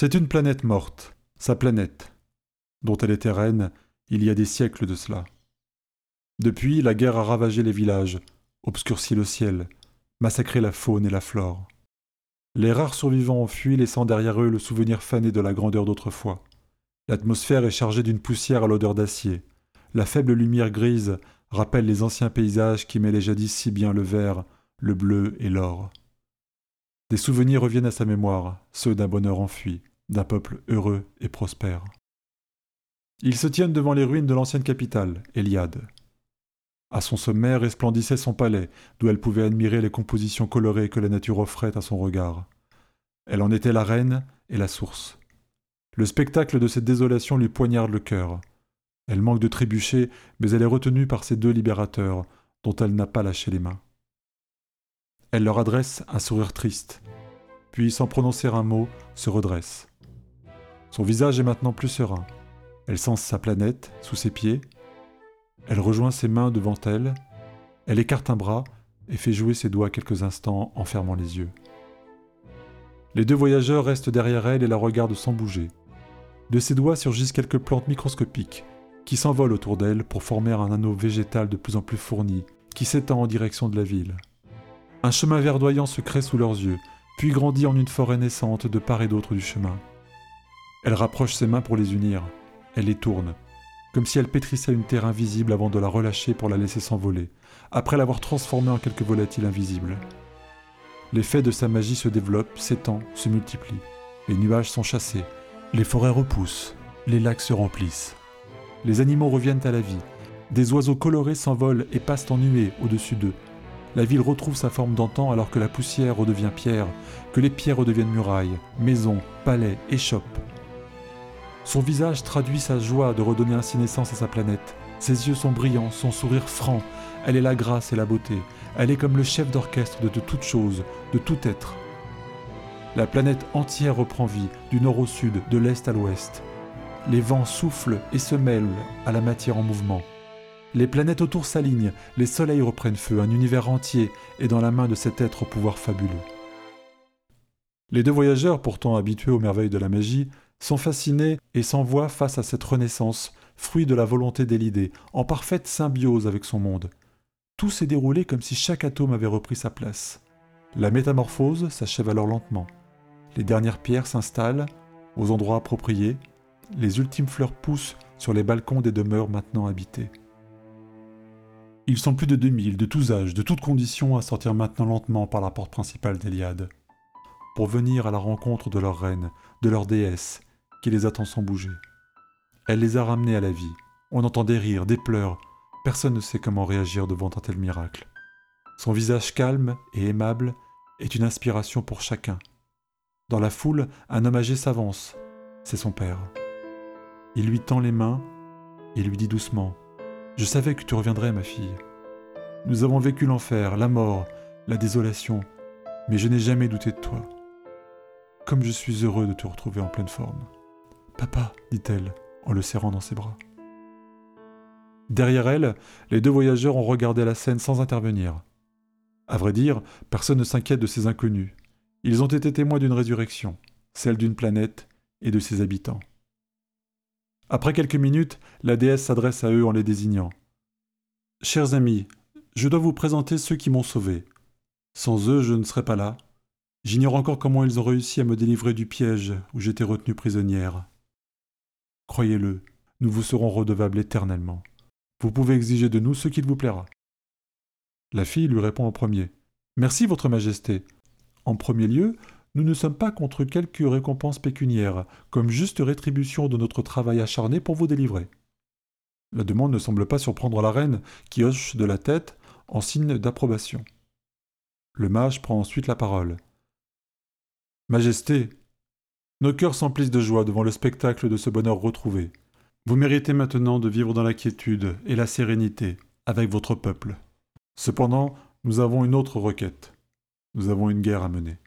C'est une planète morte, sa planète, dont elle était reine il y a des siècles de cela. Depuis, la guerre a ravagé les villages, obscurci le ciel, massacré la faune et la flore. Les rares survivants ont fui, laissant derrière eux le souvenir fané de la grandeur d'autrefois. L'atmosphère est chargée d'une poussière à l'odeur d'acier. La faible lumière grise rappelle les anciens paysages qui mêlaient jadis si bien le vert, le bleu et l'or. Des souvenirs reviennent à sa mémoire, ceux d'un bonheur enfui, d'un peuple heureux et prospère. Ils se tiennent devant les ruines de l'ancienne capitale, Eliade. À son sommet resplendissait son palais, d'où elle pouvait admirer les compositions colorées que la nature offrait à son regard. Elle en était la reine et la source. Le spectacle de cette désolation lui poignarde le cœur. Elle manque de trébucher, mais elle est retenue par ces deux libérateurs, dont elle n'a pas lâché les mains. Elle leur adresse un sourire triste, puis sans prononcer un mot, se redresse. Son visage est maintenant plus serein. Elle sent sa planète sous ses pieds, elle rejoint ses mains devant elle, elle écarte un bras et fait jouer ses doigts quelques instants en fermant les yeux. Les deux voyageurs restent derrière elle et la regardent sans bouger. De ses doigts surgissent quelques plantes microscopiques qui s'envolent autour d'elle pour former un anneau végétal de plus en plus fourni qui s'étend en direction de la ville. Un chemin verdoyant se crée sous leurs yeux, puis grandit en une forêt naissante de part et d'autre du chemin. Elle rapproche ses mains pour les unir, elle les tourne, comme si elle pétrissait une terre invisible avant de la relâcher pour la laisser s'envoler, après l'avoir transformée en quelque volatile invisible. L'effet de sa magie se développe, s'étend, se multiplie. Les nuages sont chassés, les forêts repoussent, les lacs se remplissent. Les animaux reviennent à la vie. Des oiseaux colorés s'envolent et passent en nuée au-dessus d'eux. La ville retrouve sa forme d'antan alors que la poussière redevient pierre, que les pierres redeviennent murailles, maisons, palais, échoppes. Son visage traduit sa joie de redonner ainsi naissance à sa planète. Ses yeux sont brillants, son sourire franc. Elle est la grâce et la beauté. Elle est comme le chef d'orchestre de, toute chose, de tout être. La planète entière reprend vie, du nord au sud, de l'est à l'ouest. Les vents soufflent et se mêlent à la matière en mouvement. Les planètes autour s'alignent, les soleils reprennent feu, un univers entier est dans la main de cet être au pouvoir fabuleux. Les deux voyageurs, pourtant habitués aux merveilles de la magie, sont fascinés et s'envoient face à cette renaissance, fruit de la volonté d'Élidée, en parfaite symbiose avec son monde. Tout s'est déroulé comme si chaque atome avait repris sa place. La métamorphose s'achève alors lentement. Les dernières pierres s'installent aux endroits appropriés, les ultimes fleurs poussent sur les balcons des demeures maintenant habitées. Ils sont plus de 2000, de tous âges, de toutes conditions, à sortir maintenant lentement par la porte principale d'Eliade, pour venir à la rencontre de leur reine, de leur déesse, qui les attend sans bouger. Elle les a ramenés à la vie. On entend des rires, des pleurs. Personne ne sait comment réagir devant un tel miracle. Son visage calme et aimable est une inspiration pour chacun. Dans la foule, un homme âgé s'avance. C'est son père. Il lui tend les mains et lui dit doucement Je savais que tu reviendrais, ma fille. Nous avons vécu l'enfer, la mort, la désolation, mais je n'ai jamais douté de toi. Comme je suis heureux de te retrouver en pleine forme. Papa, dit-elle, en le serrant dans ses bras. Derrière elle, les deux voyageurs ont regardé la scène sans intervenir. À vrai dire, personne ne s'inquiète de ces inconnus. Ils ont été témoins d'une résurrection, celle d'une planète et de ses habitants. Après quelques minutes, la déesse s'adresse à eux en les désignant. Chers amis, je dois vous présenter ceux qui m'ont sauvé. Sans eux, je ne serais pas là. J'ignore encore comment ils ont réussi à me délivrer du piège où j'étais retenue prisonnière. Croyez-le, nous vous serons redevables éternellement. Vous pouvez exiger de nous ce qu'il vous plaira. La fille lui répond en premier. Merci, Votre Majesté. En premier lieu, nous ne sommes pas contre quelque récompense pécuniaire, comme juste rétribution de notre travail acharné pour vous délivrer. La demande ne semble pas surprendre la reine, qui hoche de la tête en signe d'approbation. Le mage prend ensuite la parole. Majesté, nos cœurs s'emplissent de joie devant le spectacle de ce bonheur retrouvé. Vous méritez maintenant de vivre dans la quiétude et la sérénité avec votre peuple. Cependant, nous avons une autre requête. Nous avons une guerre à mener.